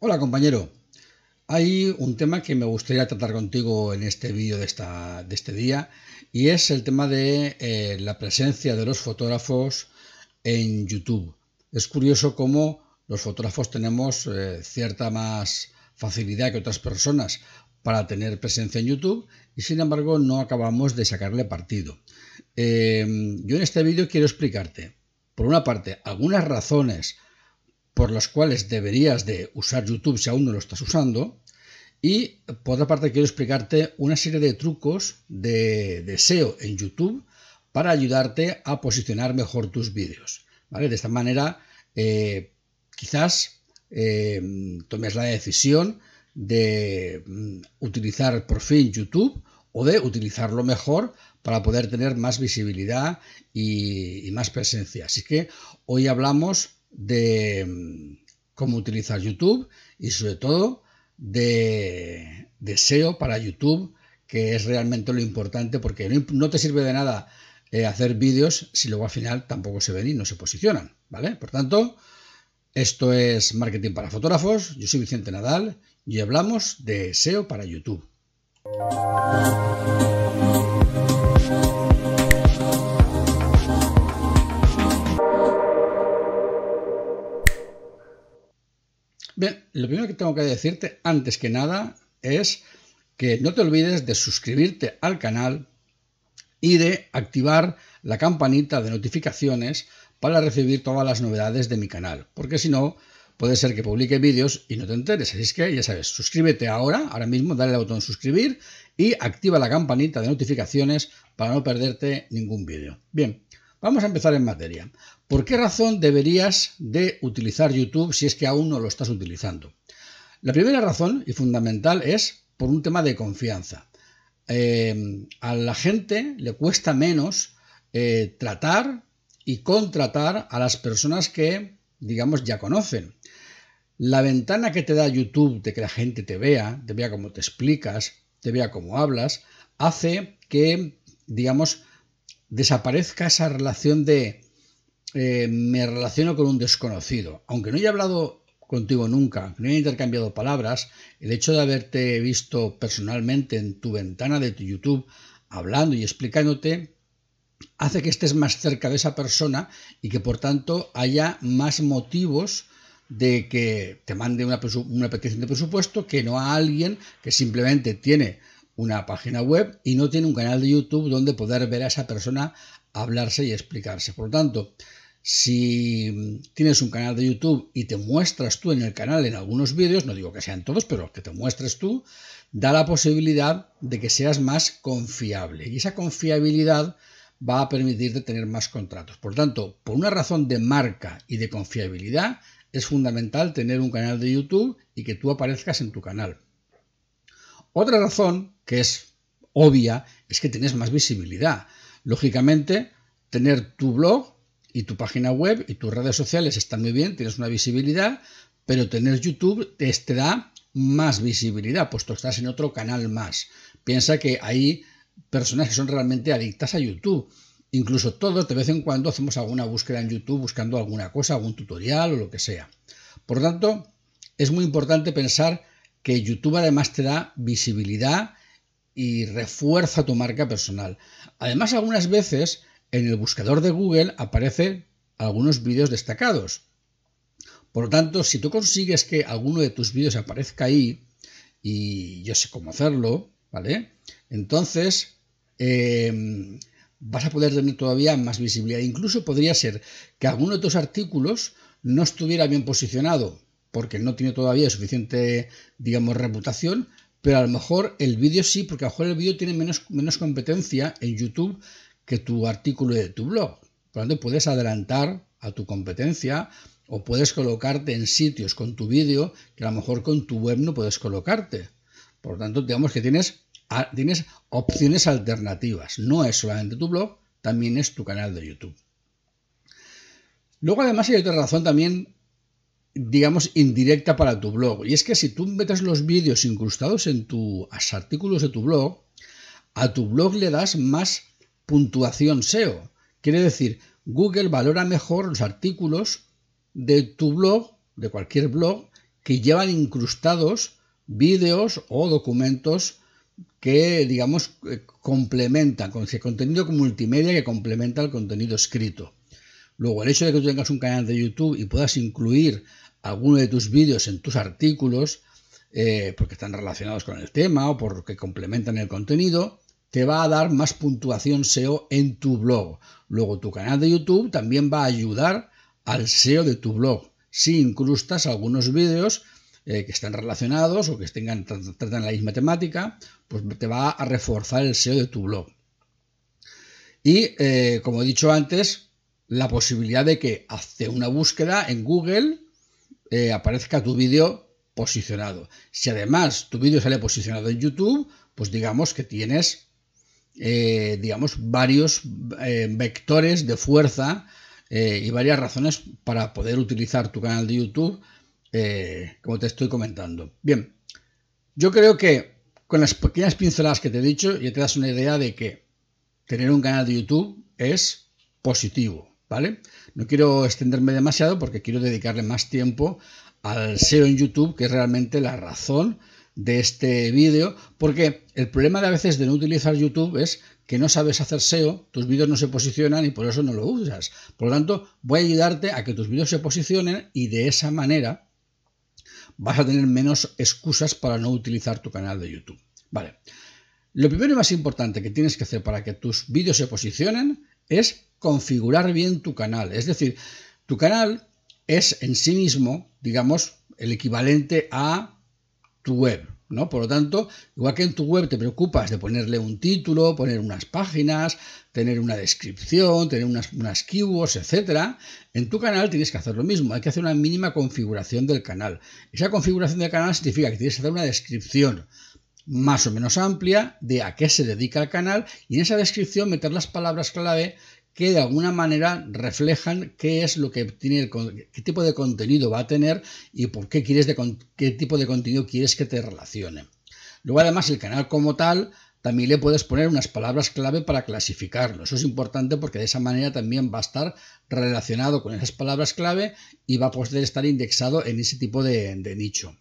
Hola compañero, hay un tema que me gustaría tratar contigo en este vídeo de, de este día y es el tema de eh, la presencia de los fotógrafos en YouTube. Es curioso cómo los fotógrafos tenemos eh, cierta más facilidad que otras personas para tener presencia en YouTube y sin embargo no acabamos de sacarle partido. Eh, yo en este vídeo quiero explicarte, por una parte, algunas razones por las cuales deberías de usar YouTube si aún no lo estás usando. Y por otra parte quiero explicarte una serie de trucos de, SEO en YouTube para ayudarte a posicionar mejor tus vídeos. ¿vale? De esta manera eh, quizás eh, tomes la decisión de mm, utilizar por fin YouTube o de utilizarlo mejor para poder tener más visibilidad y más presencia. Así que hoy hablamos de mm, cómo utilizar YouTube y sobre todo de, SEO para YouTube, que es realmente lo importante porque no, te sirve de nada eh, hacer vídeos si luego al final tampoco se ven y no se posicionan, ¿vale? Por tanto, esto es Marketing para Fotógrafos, yo soy Vicente Nadal y hablamos de SEO para YouTube. Bien, lo primero que tengo que decirte antes que nada es que no te olvides de suscribirte al canal y de activar la campanita de notificaciones para recibir todas las novedades de mi canal, porque si no, puede ser que publique vídeos y no te enteres. Así es que ya sabes, suscríbete ahora, ahora mismo, dale al botón suscribir y activa la campanita de notificaciones para no perderte ningún vídeo. Bien, Vamos a empezar en materia. ¿Por qué razón deberías de utilizar YouTube si es que aún no lo estás utilizando? La primera razón y fundamental es por un tema de confianza. Eh, a la gente le cuesta menos eh, tratar y contratar a las personas que, digamos, ya conocen. La ventana que te da YouTube de que la gente te vea, te vea cómo te explicas, te vea cómo hablas, hace que, digamos, desaparezca esa relación de eh, me relaciono con un desconocido. Aunque no haya hablado contigo nunca, no haya intercambiado palabras, el hecho de haberte visto personalmente en tu ventana de tu YouTube hablando y explicándote hace que estés más cerca de esa persona y que por tanto haya más motivos de que te mande una, una petición de presupuesto que no a alguien que simplemente tiene una página web y no tiene un canal de YouTube donde poder ver a esa persona hablarse y explicarse. Por lo tanto, si tienes un canal de YouTube y te muestras tú en el canal en algunos vídeos, no digo que sean todos, pero que te muestres tú, da la posibilidad de que seas más confiable. Y esa confiabilidad va a permitirte tener más contratos. Por tanto, por una razón de marca y de confiabilidad, es fundamental tener un canal de YouTube y que tú aparezcas en tu canal. Otra razón, que es obvia, es que tienes más visibilidad. Lógicamente, tener tu blog y tu página web y tus redes sociales están muy bien, tienes una visibilidad, pero tener YouTube te, da más visibilidad, puesto que estás en otro canal más. Piensa que hay personas que son realmente adictas a YouTube. Incluso todos de vez en cuando hacemos alguna búsqueda en YouTube buscando alguna cosa, algún tutorial o lo que sea. Por lo tanto, es muy importante pensar que YouTube además te da visibilidad y refuerza tu marca personal. Además, algunas veces en el buscador de Google aparecen algunos vídeos destacados. Por lo tanto, si tú consigues que alguno de tus vídeos aparezca ahí, y yo sé cómo hacerlo, ¿vale? Entonces, em, vas a poder tener todavía más visibilidad. Incluso podría ser que alguno de tus artículos no estuviera bien posicionado porque no tiene todavía suficiente, digamos, reputación, pero a lo mejor el vídeo sí, porque a lo mejor el vídeo tiene menos competencia en YouTube que tu artículo de tu blog. Por lo tanto, puedes adelantar a tu competencia o puedes colocarte en sitios con tu vídeo que a lo mejor con tu web no puedes colocarte. Por lo tanto, digamos que tienes, tienes opciones alternativas. No es solamente tu blog, también es tu canal de YouTube. Luego, además, hay otra razón también digamos, indirecta para tu blog. Y es que si tú metes los vídeos incrustados en tus artículos de tu blog, a tu blog le das más puntuación SEO. Quiere decir, Google valora mejor los artículos de tu blog, de cualquier blog, que llevan incrustados vídeos o documentos que, digamos, eh, complementan, con contenido multimedia que complementa el contenido escrito. Luego, el hecho de que tú tengas un canal de YouTube y puedas incluir alguno de tus vídeos en tus artículos, eh, porque están relacionados con el tema o porque complementan el contenido, te va a dar más puntuación SEO en tu blog. Luego, tu canal de YouTube también va a ayudar al SEO de tu blog. Si incrustas algunos vídeos eh, que estén relacionados o que tengan, tratan la misma temática, pues te va a reforzar el SEO de tu blog. Y eh, como he dicho antes, la posibilidad de que hace una búsqueda en Google eh, aparezca tu vídeo posicionado. Si además tu vídeo sale posicionado en YouTube, pues digamos que tienes digamos varios vectores de fuerza y varias razones para poder utilizar tu canal de YouTube eh, como te estoy comentando. Bien, yo creo que con las pequeñas pinceladas que te he dicho ya te das una idea de que tener un canal de YouTube es positivo, ¿vale? No quiero extenderme demasiado porque quiero dedicarle más tiempo al SEO en YouTube, que es realmente la razón de este vídeo, porque el problema de a veces de no utilizar YouTube es que no sabes hacer SEO, tus vídeos no se posicionan y por eso no lo usas. Por lo tanto, voy a ayudarte a que tus vídeos se posicionen y de esa manera vas a tener menos excusas para no utilizar tu canal de YouTube. Vale. Lo primero y más importante que tienes que hacer para que tus vídeos se posicionen es configurar bien tu canal. Es decir, tu canal es en sí mismo, digamos, el equivalente a tu web. ¿no? Por lo tanto, igual que en tu web te preocupas de ponerle un título, poner unas páginas, tener una descripción, tener unas, unas keywords, etcétera, en tu canal tienes que hacer lo mismo. Hay que hacer una mínima configuración del canal. Esa configuración del canal significa que tienes que hacer una descripción más o menos amplia de a qué se dedica el canal y en esa descripción meter las palabras clave que de alguna manera reflejan qué es lo que tiene, qué tipo de contenido va a tener y por qué quieres de, qué tipo de contenido quieres que te relacione. Luego además el canal como tal también le puedes poner unas palabras clave para clasificarlo. Eso es importante porque de esa manera también va a estar relacionado con esas palabras clave y va a poder estar indexado en ese tipo de nicho.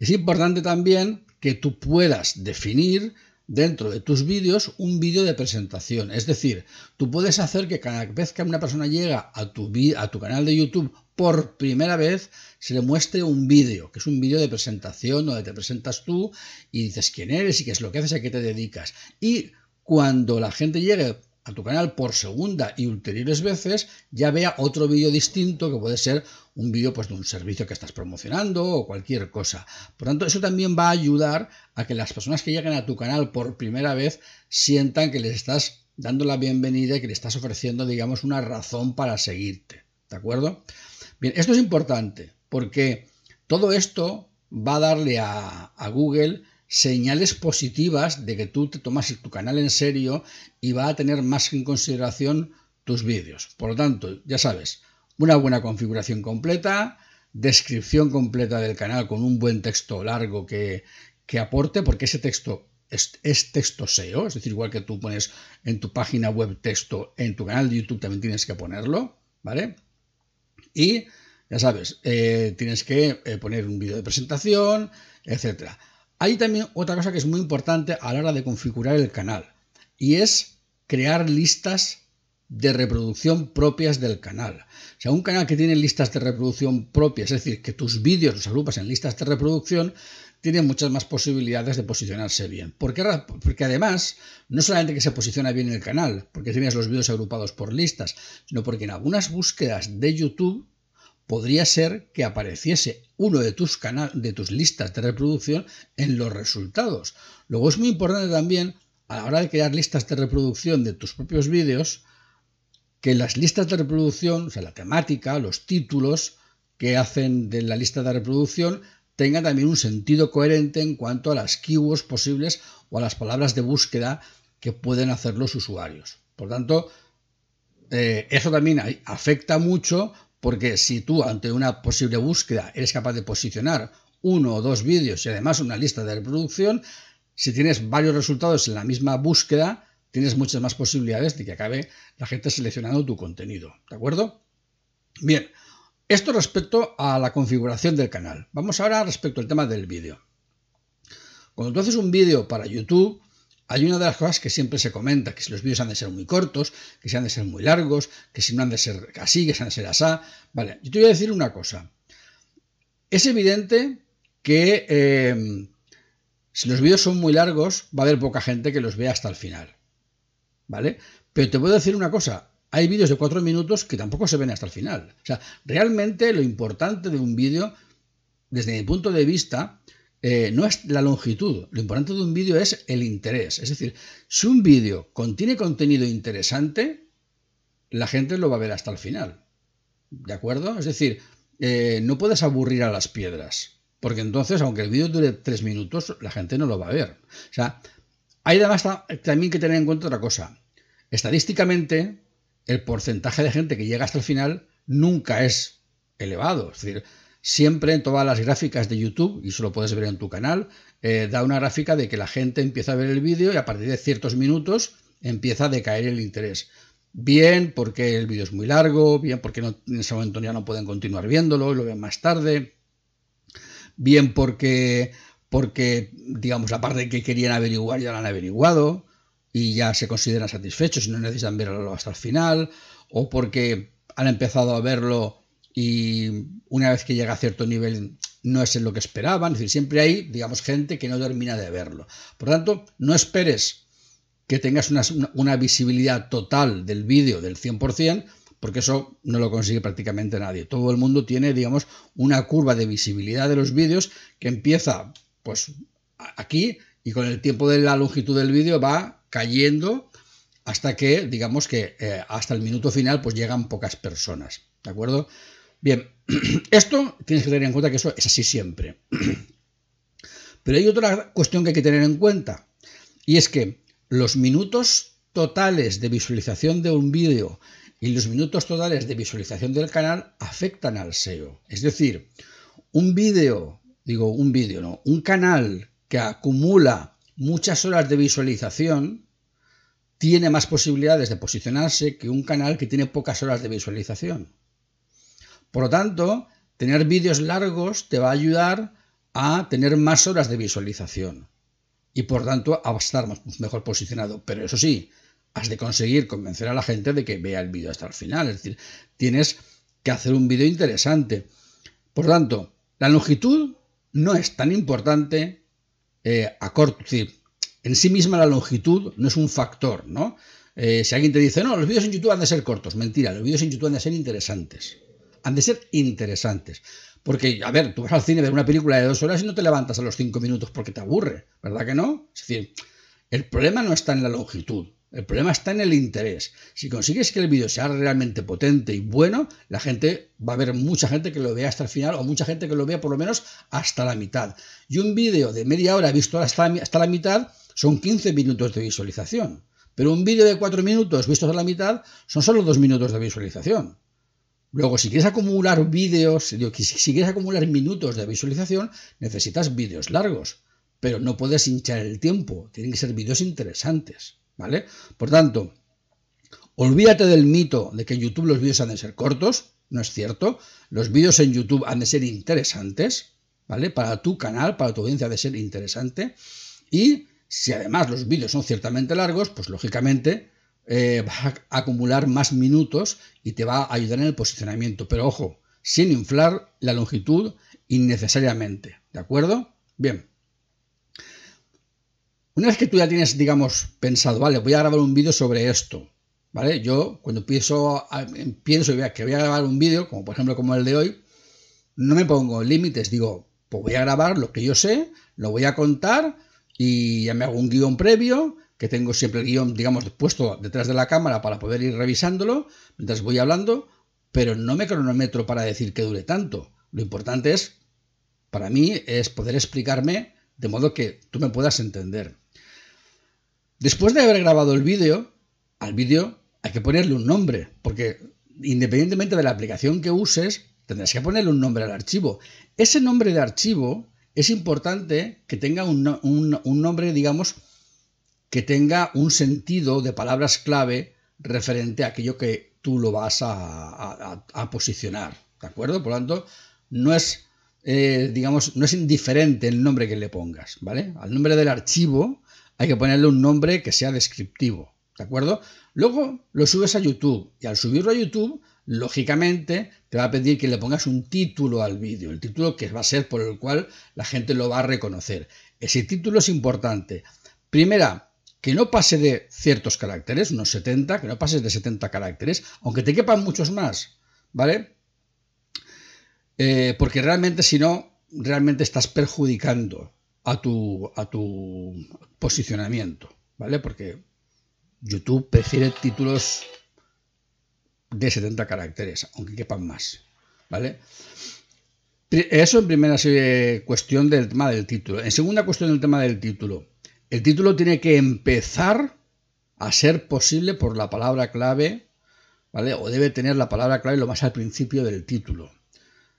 Es importante también que tú puedas definir dentro de tus vídeos un vídeo de presentación. Es decir, tú puedes hacer que cada vez que una persona llega a tu, a tu canal de YouTube por primera vez, se le muestre un vídeo, que es un vídeo de presentación donde te presentas tú y dices quién eres y qué es lo que haces a qué te dedicas. Y cuando la gente llegue a tu canal por segunda y ulteriores veces, ya vea otro vídeo distinto que puede ser un vídeo pues, de un servicio que estás promocionando o cualquier cosa. Por tanto, eso también va a ayudar a que las personas que lleguen a tu canal por primera vez sientan que les estás dando la bienvenida y que le estás ofreciendo, digamos, una razón para seguirte. ¿De acuerdo? Bien, esto es importante porque todo esto va a darle a, a Google señales positivas de que tú te tomas tu canal en serio y va a tener más en consideración tus vídeos. Por lo tanto, ya sabes, una buena configuración completa, descripción completa del canal con un buen texto largo que, aporte, porque ese texto es, es, texto SEO, es decir, igual que tú pones en tu página web texto, en tu canal de YouTube también tienes que ponerlo, ¿vale? Y ya sabes, eh, tienes que eh, poner un vídeo de presentación, etcétera. Hay también otra cosa que es muy importante a la hora de configurar el canal y es crear listas de reproducción propias del canal. O sea, un canal que tiene listas de reproducción propias, es decir, que tus vídeos los agrupas en listas de reproducción, tiene muchas más posibilidades de posicionarse bien. Porque además, no solamente que se posiciona bien en el canal, porque tienes los vídeos agrupados por listas, sino porque en algunas búsquedas de YouTube podría ser que apareciese uno de tus, de tus listas de reproducción en los resultados. Luego es muy importante también a la hora de crear listas de reproducción de tus propios vídeos, que las listas de reproducción, o sea, la temática, los títulos que hacen de la lista de reproducción, tengan también un sentido coherente en cuanto a las keywords posibles o a las palabras de búsqueda que pueden hacer los usuarios. Por tanto, eh, eso también afecta mucho porque si tú ante una posible búsqueda eres capaz de posicionar uno o dos vídeos y además una lista de reproducción, si tienes varios resultados en la misma búsqueda, tienes muchas más posibilidades de que acabe la gente seleccionando tu contenido. ¿De acuerdo? Bien, Esto respecto a la configuración del canal. Vamos ahora respecto al tema del vídeo. Cuando tú haces un vídeo para YouTube, hay una de las cosas que siempre se comenta, que si los vídeos han de ser muy cortos, que si han de ser muy largos, que si no han de ser así, que si han de ser así. Vale, yo te voy a decir una cosa. Es evidente que eh, si los vídeos son muy largos, va a haber poca gente que los vea hasta el final. ¿Vale? Pero te puedo decir una cosa, hay vídeos de cuatro minutos que tampoco se ven hasta el final. O sea, realmente lo importante de un vídeo, desde mi punto de vista, eh, no es la longitud, lo importante de un vídeo es el interés. Es decir, si un vídeo contiene contenido interesante, la gente lo va a ver hasta el final. ¿De acuerdo? Es decir, eh, no puedes aburrir a las piedras, porque entonces, aunque el vídeo dure tres minutos, la gente no lo va a ver. O sea, hay además también que tener en cuenta otra cosa. Estadísticamente, el porcentaje de gente que llega hasta el final nunca es elevado. Es decir, siempre en todas las gráficas de YouTube, y eso lo puedes ver en tu canal, eh, da una gráfica de que la gente empieza a ver el vídeo y a partir de ciertos minutos empieza a decaer el interés. Bien porque el vídeo es muy largo, bien porque en ese momento ya no pueden continuar viéndolo y lo ven más tarde, bien porque, porque digamos, la parte que querían averiguar ya la han averiguado y ya se consideran satisfechos y no necesitan verlo hasta el final, o porque han empezado a verlo y una vez que llega a cierto nivel no es en lo que esperaban, es decir, siempre hay, digamos, gente que no termina de verlo. Por tanto, no esperes que tengas una, visibilidad total del vídeo del 100%, porque eso no lo consigue prácticamente nadie. Todo el mundo tiene, digamos, una curva de visibilidad de los vídeos que empieza, pues, aquí y con el tiempo de la longitud del vídeo va cayendo hasta que, digamos que eh, hasta el minuto final, pues llegan pocas personas. ¿De acuerdo? Bien, esto tienes que tener en cuenta que eso es así siempre. Pero hay otra cuestión que hay que tener en cuenta, y es que los minutos totales de visualización de un vídeo y los minutos totales de visualización del canal afectan al SEO. Es decir, un vídeo, digo un vídeo, no, un canal que acumula muchas horas de visualización tiene más posibilidades de posicionarse que un canal que tiene pocas horas de visualización. Por lo tanto, tener vídeos largos te va a ayudar a tener más horas de visualización y por tanto a estar mejor posicionado. Pero eso sí, has de conseguir convencer a la gente de que vea el vídeo hasta el final. Es decir, tienes que hacer un vídeo interesante. Por tanto, la longitud no es tan importante eh, a corto. Decir, en sí misma la longitud no es un factor, ¿no? Eh, si alguien te dice, no, los vídeos en YouTube han de ser cortos, mentira, los vídeos en YouTube han de ser interesantes han de ser interesantes. Porque, a ver, tú vas al cine a ver una película de dos horas y no te levantas a los cinco minutos porque te aburre, ¿verdad que no? Es decir, el problema no está en la longitud, el problema está en el interés. Si consigues que el vídeo sea realmente potente y bueno, la gente va a haber mucha gente que lo vea hasta el final o mucha gente que lo vea por lo menos hasta la mitad. Y un vídeo de media hora visto hasta, hasta la mitad son 15 minutos de visualización. Pero un vídeo de 4 minutos visto hasta la mitad son solo 2 minutos de visualización. Luego, si quieres acumular vídeos, si quieres acumular minutos de visualización, necesitas vídeos largos, pero no puedes hinchar el tiempo, tienen que ser vídeos interesantes, ¿vale? Por tanto, olvídate del mito de que en YouTube los vídeos han de ser cortos, no es cierto, los vídeos en YouTube han de ser interesantes, ¿vale? Para tu canal, para tu audiencia, ha de ser interesante, y si además los vídeos son ciertamente largos, pues lógicamente eh, vas a acumular más minutos y te va a ayudar en el posicionamiento. Pero ojo, sin inflar la longitud innecesariamente. ¿De acuerdo? Bien. Una vez que tú ya tienes, digamos, pensado, vale, voy a grabar un vídeo sobre esto, ¿vale? Yo cuando pienso, que voy a grabar un vídeo, como por ejemplo como el de hoy, no me pongo límites, digo, pues voy a grabar lo que yo sé, lo voy a contar y ya me hago un guion previo que tengo siempre el guion, digamos, puesto detrás de la cámara para poder ir revisándolo mientras voy hablando, pero no me cronometro para decir que dure tanto. Lo importante es, para mí, es poder explicarme de modo que tú me puedas entender. Después de haber grabado el vídeo, al vídeo hay que ponerle un nombre, porque independientemente de la aplicación que uses, tendrás que ponerle un nombre al archivo. Ese nombre de archivo es importante que tenga un, nombre, digamos, que tenga un sentido de palabras clave referente a aquello que tú lo vas a, posicionar. ¿De ¿de acuerdo? Por lo tanto, no es, eh, digamos, no es indiferente el nombre que le pongas, ¿vale? Al nombre del archivo hay que ponerle un nombre que sea descriptivo, ¿de acuerdo? Luego lo subes a YouTube y al subirlo a YouTube, lógicamente te va a pedir que le pongas un título al vídeo, el título que va a ser por el cual la gente lo va a reconocer. Ese título es importante. Primera, que no pase de ciertos caracteres, unos 70, que no pases de 70 caracteres, aunque te quepan muchos más, ¿vale? Eh, porque realmente si no, realmente estás perjudicando a tu, a tu posicionamiento, ¿vale? Porque YouTube prefiere títulos de 70 caracteres, aunque quepan más, ¿vale? Eso en primera cuestión del tema del título. En segunda cuestión del tema del título. El título tiene que empezar a ser posible por la palabra clave, ¿vale? O debe tener la palabra clave lo más al principio del título.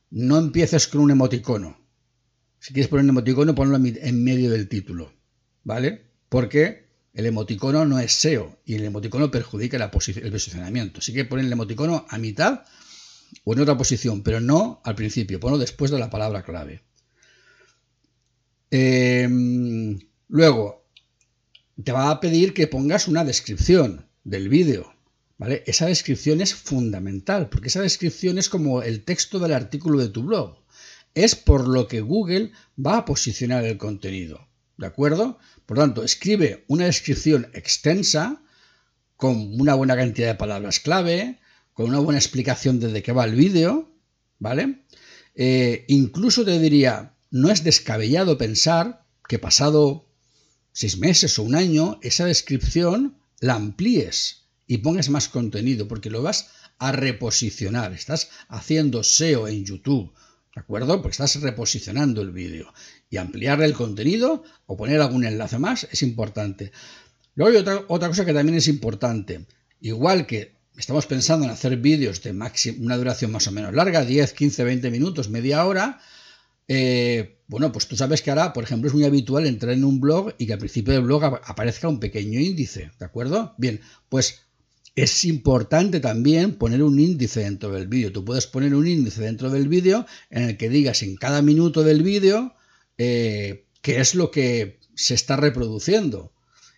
No empieces con un emoticono. Si quieres poner un emoticono, ponlo en medio del título, ¿vale? Porque el emoticono no es SEO y el emoticono perjudica el posicionamiento. Así que poner el emoticono a mitad o en otra posición, pero no al principio, ponlo después de la palabra clave. Em, luego, te va a pedir que pongas una descripción del vídeo. ¿vale? Esa descripción es fundamental, porque esa descripción es como el texto del artículo de tu blog. Es por lo que Google va a posicionar el contenido. ¿De acuerdo? Por tanto, escribe una descripción extensa con una buena cantidad de palabras clave, con una buena explicación de, qué va el vídeo, ¿vale? Eh, incluso te diría, no es descabellado pensar que pasado seis meses o un año, esa descripción la amplíes y pongas más contenido, porque lo vas a reposicionar. Estás haciendo SEO en YouTube, ¿de acuerdo? Porque estás reposicionando el vídeo. Y ampliar el contenido o poner algún enlace más es importante. Luego hay otra, otra cosa que también es importante. Igual que estamos pensando en hacer vídeos de una duración más o menos larga, 10, 15, 20 minutos, media hora, eh, bueno, pues tú sabes que ahora, por ejemplo, es muy habitual entrar en un blog y que al principio del blog aparezca un pequeño índice, ¿de acuerdo? Bien, pues es importante también poner un índice dentro del vídeo. Tú puedes poner un índice dentro del vídeo en el que digas en cada minuto del vídeo eh, qué es lo que se está reproduciendo.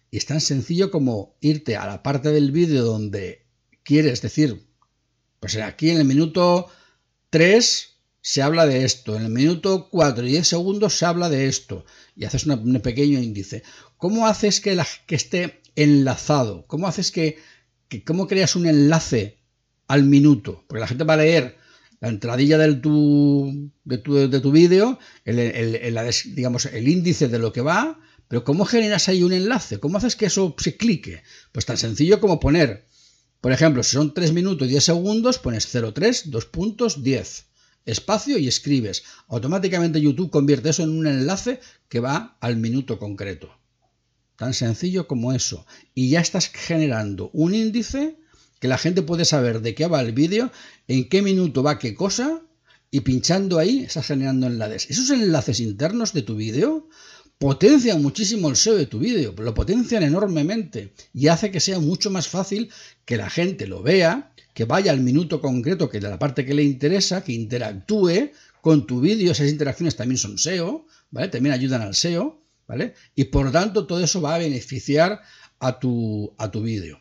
Y es tan sencillo como irte a la parte del vídeo donde quieres decir, pues aquí en el minuto 3 se habla de esto, en el minuto 4 y 10 segundos se habla de esto, y haces un pequeño índice. ¿Cómo haces que, esté enlazado? ¿Cómo haces que cómo creas un enlace al minuto, porque la gente va a leer la entradilla de tu vídeo, el, digamos, el índice de lo que va, pero ¿cómo generas ahí un enlace? ¿Cómo haces que eso se clique? Pues tan sencillo como poner, por ejemplo, si son 3 minutos y 10 segundos, pones 03, 2 puntos, 10, espacio y escribes. Automáticamente YouTube convierte eso en un enlace que va al minuto concreto. Tan sencillo como eso. Y ya estás generando un índice que la gente puede saber de qué va el vídeo, en qué minuto va qué cosa, y pinchando ahí estás generando enlaces. Esos enlaces internos de tu vídeo potencian muchísimo el SEO de tu vídeo, lo potencian enormemente y hace que sea mucho más fácil que la gente lo vea, que vaya al minuto concreto, que de la parte que le interesa, que interactúe con tu vídeo. Esas interacciones también son SEO, ¿vale? También ayudan al SEO. ¿Vale? Y por tanto todo eso va a beneficiar a tu, a tu vídeo.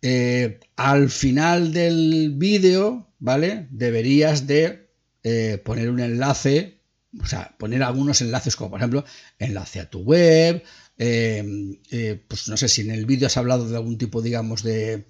Eh, al final del vídeo, ¿vale? Deberías de eh, poner un enlace, o sea, poner algunos enlaces como por ejemplo enlace a tu web, eh, pues no sé si en el vídeo has hablado de algún tipo, digamos, de,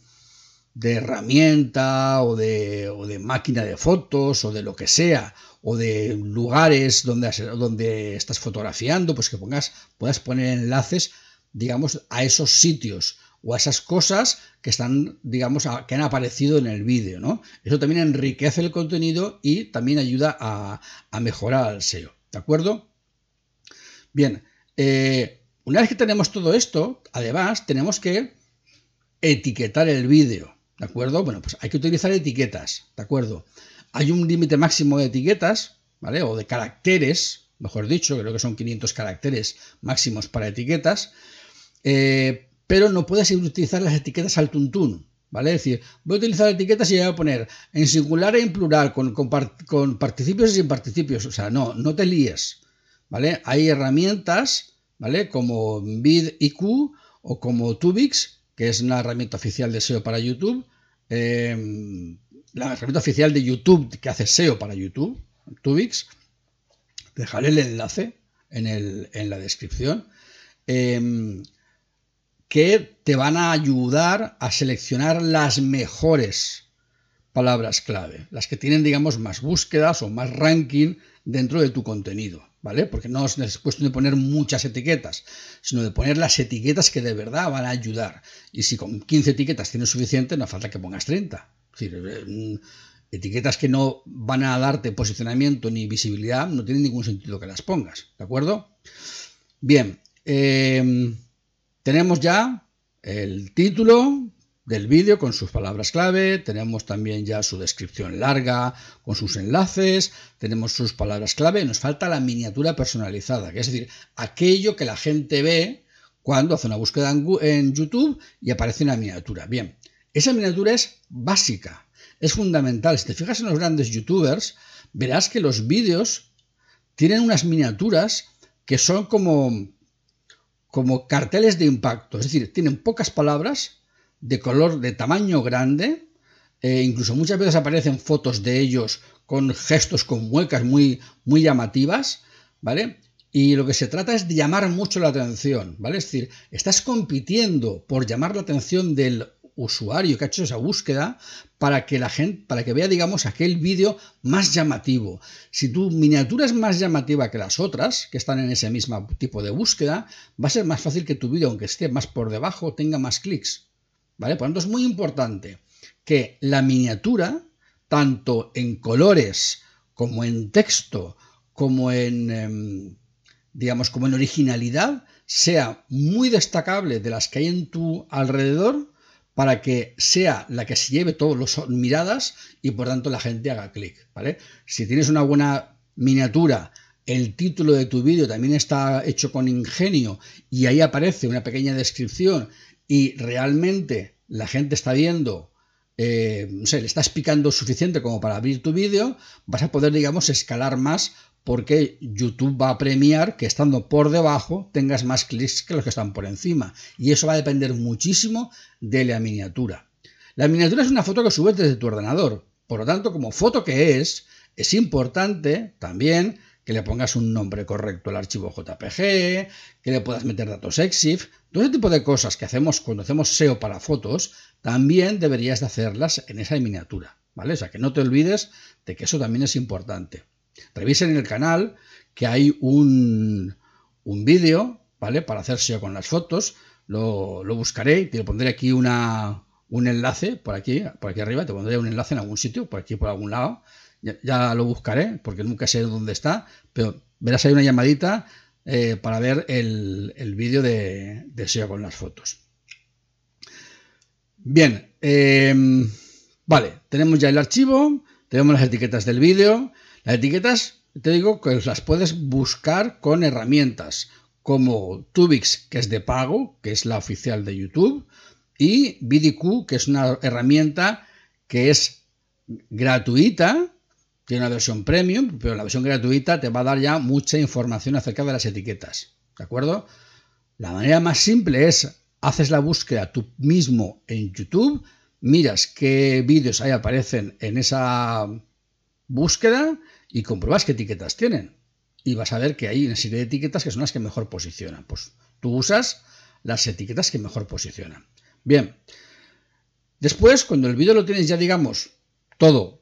de herramienta o de, o de máquina de fotos o de lo que sea, o de lugares donde, donde estás fotografiando, pues que pongas, puedas poner enlaces, digamos, a esos sitios o a esas cosas que están, digamos, que han aparecido en el vídeo, ¿no? Eso también enriquece el contenido y también ayuda a, mejorar el SEO, ¿de acuerdo? Bien, eh, una vez que tenemos todo esto, además, tenemos que etiquetar el vídeo, ¿de acuerdo? Bueno, pues hay que utilizar etiquetas, ¿de acuerdo? Hay un límite máximo de etiquetas, ¿vale? O de caracteres, mejor dicho, creo que son 500 caracteres máximos para etiquetas, eh, pero no puedes utilizar las etiquetas al tuntún, ¿Vale? Es decir, voy a utilizar etiquetas y voy a poner en singular e en plural, con, con, participios y sin participios. O sea, no, no te líes. ¿Vale? Hay herramientas, ¿vale? Como VidIQ o como Tubix, que es una herramienta oficial de SEO para YouTube. Em, la herramienta oficial de YouTube que hace SEO para YouTube, Tubix. Dejaré el enlace en, el, en la descripción. Em, que te van a ayudar a seleccionar las mejores palabras clave, las que tienen, digamos, más búsquedas o más ranking dentro de tu contenido, ¿vale? Porque no es cuestión de poner muchas etiquetas, sino de poner las etiquetas que de verdad van a ayudar. Y si con 15 etiquetas tienes suficiente, no falta que pongas 30. Es decir, eh, etiquetas que no van a darte posicionamiento ni visibilidad, no tiene ningún sentido que las pongas, ¿de acuerdo? Bien, eh, tenemos ya el título del vídeo con sus palabras clave, tenemos también ya su descripción larga con sus enlaces, tenemos sus palabras clave, nos falta la miniatura personalizada, que es decir, aquello que la gente ve cuando hace una búsqueda en YouTube y aparece una miniatura. Bien, esa miniatura es básica, es fundamental. Si te fijas en los grandes youtubers, verás que los vídeos tienen unas miniaturas que son como como carteles de impacto, es decir, tienen pocas palabras, de color de tamaño grande, e incluso muchas veces aparecen fotos de ellos con gestos, con muecas muy, muy llamativas, ¿vale? Y lo que se trata es de llamar mucho la atención, ¿vale? Es decir, estás compitiendo por llamar la atención del usuario que ha hecho esa búsqueda para que la gente, para que vea, digamos, aquel vídeo más llamativo. Si tu miniatura es más llamativa que las otras, que están en ese mismo tipo de búsqueda, va a ser más fácil que tu vídeo, aunque esté más por debajo, tenga más clics. ¿Vale? Por lo tanto, es muy importante que la miniatura, tanto en colores como en texto, como en, em, digamos, como en originalidad, sea muy destacable de las que hay en tu alrededor para que sea la que se lleve todas las miradas y por tanto la gente haga clic, ¿vale? Si tienes una buena miniatura, el título de tu vídeo también está hecho con ingenio y ahí aparece una pequeña descripción y realmente la gente está viendo, eh, no sé, le estás picando suficiente como para abrir tu vídeo, vas a poder, digamos, escalar más porque YouTube va a premiar que estando por debajo tengas más clics que los que están por encima. Y eso va a depender muchísimo de la miniatura. La miniatura es una foto que subes desde tu ordenador. Por lo tanto, como foto que es, es importante también que le pongas un nombre correcto al archivo JPG, que le puedas meter datos EXIF, todo ese tipo de cosas que hacemos cuando hacemos SEO para fotos, también deberías de hacerlas en esa miniatura, ¿vale? O sea, que no te olvides de que eso también es importante. Revisen en el canal que hay un, un vídeo, ¿vale? Para hacer SEO con las fotos. Lo, buscaré y te pondré aquí una, un enlace por aquí, por aquí arriba, te pondré un enlace en algún sitio, por aquí, por algún lado. Ya, lo buscaré, porque nunca sé dónde está, pero verás ahí una llamadita eh, para ver el, vídeo de, de, SEO con las fotos. Bien, em, vale, tenemos ya el archivo, tenemos las etiquetas del vídeo. Las etiquetas, te digo que las puedes buscar con herramientas como Tubix, que es de pago, que es la oficial de YouTube, y VidIQ, que es una herramienta que es gratuita, tiene una versión premium, pero la versión gratuita te va a dar ya mucha información acerca de las etiquetas. ¿De acuerdo? La manera más simple es, haces la búsqueda tú mismo en YouTube, miras qué vídeos ahí aparecen en esa búsqueda y comprobas qué etiquetas tienen. Y vas a ver que hay una serie de etiquetas que son las que mejor posicionan. Pues tú usas las etiquetas que mejor posicionan. Bien. Después, cuando el vídeo lo tienes ya, digamos, todo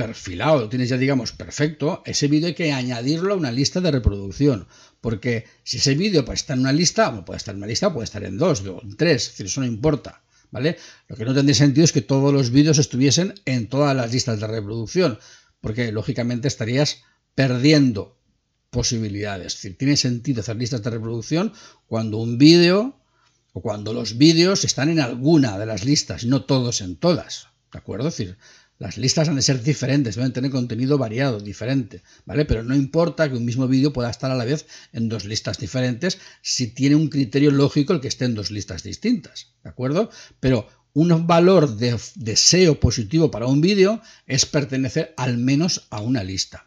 perfilado, lo tienes ya, digamos, perfecto, ese vídeo hay que añadirlo a una lista de reproducción. Porque si ese vídeo puede estar en una lista, puede estar en una lista, puede estar en dos, en tres, eso no importa. ¿Vale? Lo que no tendría sentido es que todos los vídeos estuviesen en todas las listas de reproducción, porque lógicamente estarías perdiendo posibilidades. Es decir, tiene sentido hacer listas de reproducción cuando un vídeo o cuando los vídeos están en alguna de las listas, no todos en todas. ¿De acuerdo? Es decir, las listas han de ser diferentes, deben tener contenido variado, diferente, ¿vale? Pero no importa que un mismo vídeo pueda estar a la vez en dos listas diferentes si tiene un criterio lógico el que esté en dos listas distintas, ¿de acuerdo? Pero un valor de, SEO positivo para un vídeo es pertenecer al menos a una lista.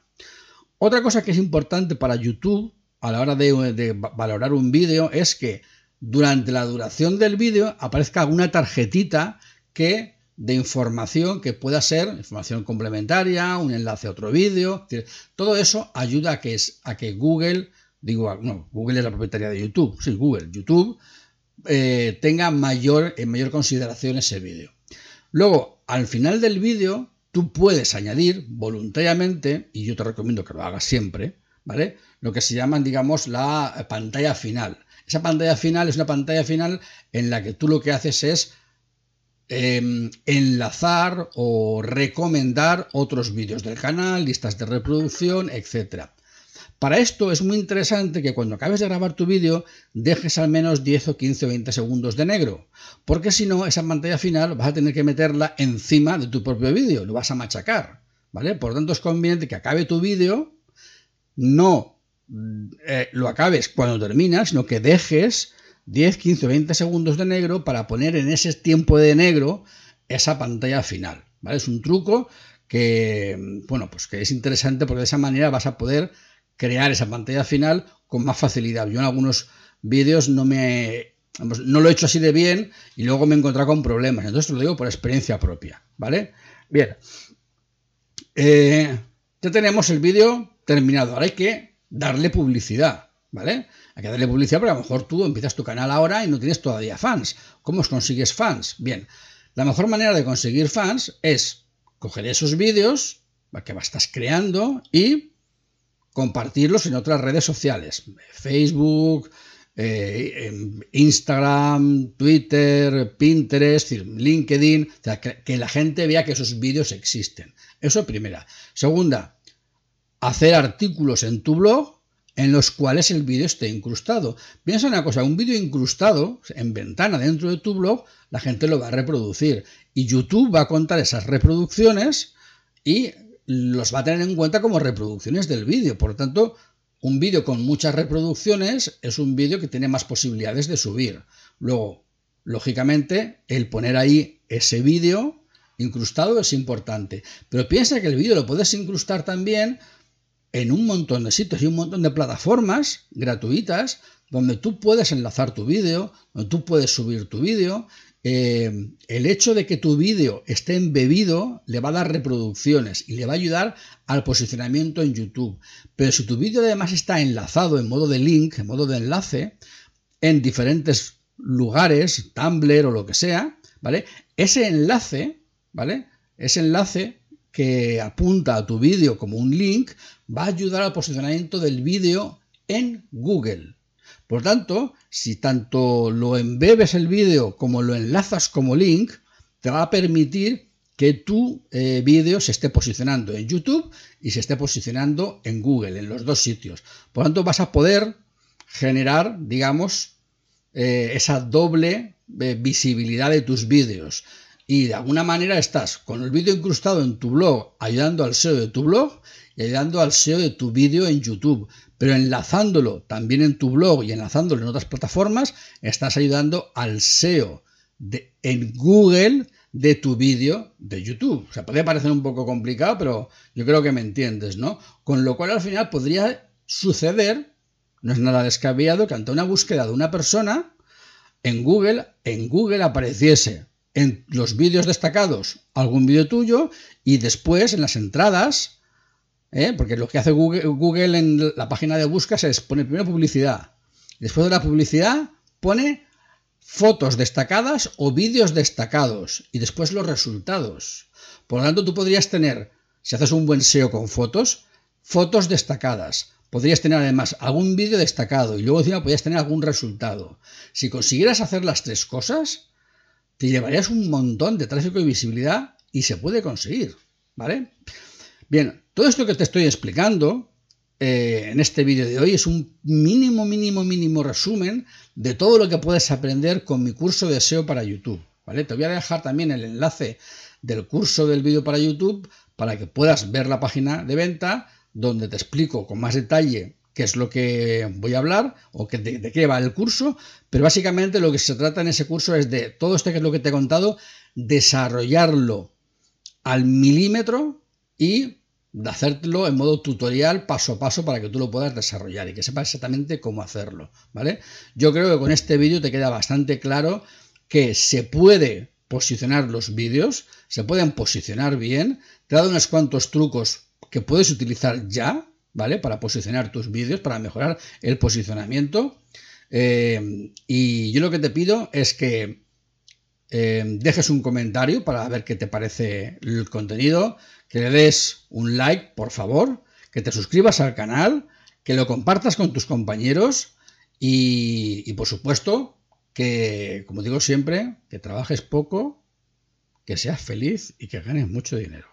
Otra cosa que es importante para YouTube a la hora de, de valorar un vídeo es que durante la duración del vídeo aparezca alguna tarjetita que de información que pueda ser información complementaria, un enlace a otro vídeo. Todo eso ayuda a que, a que Google, digo, no, Google es la propietaria de YouTube, sí, Google, YouTube, eh, tenga mayor, en mayor consideración ese vídeo. Luego, al final del vídeo, tú puedes añadir voluntariamente, y yo te recomiendo que lo hagas siempre, ¿vale? Lo que se llama, digamos, la pantalla final. Esa pantalla final es una pantalla final en la que tú lo que haces es Em, enlazar o recomendar otros vídeos del canal, listas de reproducción, etc. Para esto es muy interesante que cuando acabes de grabar tu vídeo dejes al menos 10 o 15 o 20 segundos de negro, porque si no, esa pantalla final vas a tener que meterla encima de tu propio vídeo, lo vas a machacar, ¿vale? Por tanto es conveniente que acabe tu vídeo, no eh, lo acabes cuando terminas, sino que dejes 10, 15, 20 segundos de negro para poner en ese tiempo de negro esa pantalla final. ¿vale? Es un truco que, bueno, pues que es interesante porque de esa manera vas a poder crear esa pantalla final con más facilidad. Yo en algunos vídeos no me no lo he hecho así de bien y luego me he encontrado con problemas. Entonces lo digo por experiencia propia, ¿vale? Bien. Eh, ya tenemos el vídeo terminado. Ahora hay que darle publicidad, ¿vale? Hay que darle publicidad porque a lo mejor tú empiezas tu canal ahora y no tienes todavía fans. ¿Cómo consigues fans? Bien, la mejor manera de conseguir fans es coger esos vídeos que estás creando y compartirlos en otras redes sociales. Facebook, eh, Instagram, Twitter, Pinterest, LinkedIn, que, que la gente vea que esos vídeos existen. Eso primera. Segunda, hacer artículos en tu blog en los cuales el vídeo esté incrustado. Piensa una cosa, un vídeo incrustado en ventana dentro de tu blog, la gente lo va a reproducir y YouTube va a contar esas reproducciones y los va a tener en cuenta como reproducciones del vídeo. Por lo tanto, un vídeo con muchas reproducciones es un vídeo que tiene más posibilidades de subir. Luego, lógicamente, el poner ahí ese vídeo incrustado es importante. Pero piensa que el vídeo lo puedes incrustar también en un montón de sitios y un montón de plataformas gratuitas donde tú puedes enlazar tu vídeo, donde tú puedes subir tu vídeo. Eh, el hecho de que tu vídeo esté embebido le va a dar reproducciones y le va a ayudar al posicionamiento en YouTube. Pero si tu vídeo además está enlazado en modo de link, en modo de enlace, en diferentes lugares, Tumblr o lo que sea, ¿vale? Ese enlace, ¿vale? Ese enlace que apunta a tu vídeo como un link va a ayudar al posicionamiento del vídeo en Google. Por tanto, si tanto lo embebes el vídeo como lo enlazas como link, te va a permitir que tu eh, vídeo se esté posicionando en YouTube y se esté posicionando en Google, en los dos sitios. Por tanto, vas a poder generar, digamos, eh, esa doble eh, visibilidad de tus vídeos y de alguna manera estás con el vídeo incrustado en tu blog ayudando al SEO de tu blog y ayudando al SEO de tu vídeo en YouTube. Pero enlazándolo también en tu blog y enlazándolo en otras plataformas, estás ayudando al SEO de, en Google de tu vídeo de YouTube. O sea, puede parecer un poco complicado, pero yo creo que me entiendes, ¿no? Con lo cual al final podría suceder, no es nada descabellado, que ante una búsqueda de una persona en Google, en Google apareciese en los vídeos destacados algún vídeo tuyo y después en las entradas, ¿eh? porque lo que hace Google, en la página de búsqueda es poner primero publicidad. Después de la publicidad pone fotos destacadas o vídeos destacados y después los resultados. Por lo tanto, tú podrías tener, si haces un buen SEO con fotos, fotos destacadas. Podrías tener además algún vídeo destacado y luego encima podrías tener algún resultado. Si consiguieras hacer las tres cosas, te llevarías un montón de tráfico y visibilidad y se puede conseguir, ¿vale? Bien, todo esto que te estoy explicando eh, en este vídeo de hoy es un mínimo, mínimo, mínimo resumen de todo lo que puedes aprender con mi curso de SEO para YouTube, ¿vale? Te voy a dejar también el enlace del curso del vídeo para YouTube para que puedas ver la página de venta donde te explico con más detalle qué es lo que voy a hablar o de, qué va el curso, pero básicamente lo que se trata en ese curso es de todo esto que es lo que te he contado, desarrollarlo al milímetro y de hacértelo en modo tutorial paso a paso para que tú lo puedas desarrollar y que sepas exactamente cómo hacerlo, ¿vale? Yo creo que con este vídeo te queda bastante claro que se puede posicionar los vídeos, se pueden posicionar bien, te he dado unos cuantos trucos que puedes utilizar ya, ¿vale? Para posicionar tus vídeos, para mejorar el posicionamiento. Eh, y yo lo que te pido es que eh, dejes un comentario para ver qué te parece el contenido, que le des un like, por favor, que te suscribas al canal, que lo compartas con tus compañeros y, y por supuesto que, como digo siempre, que trabajes poco, que seas feliz y que ganes mucho dinero.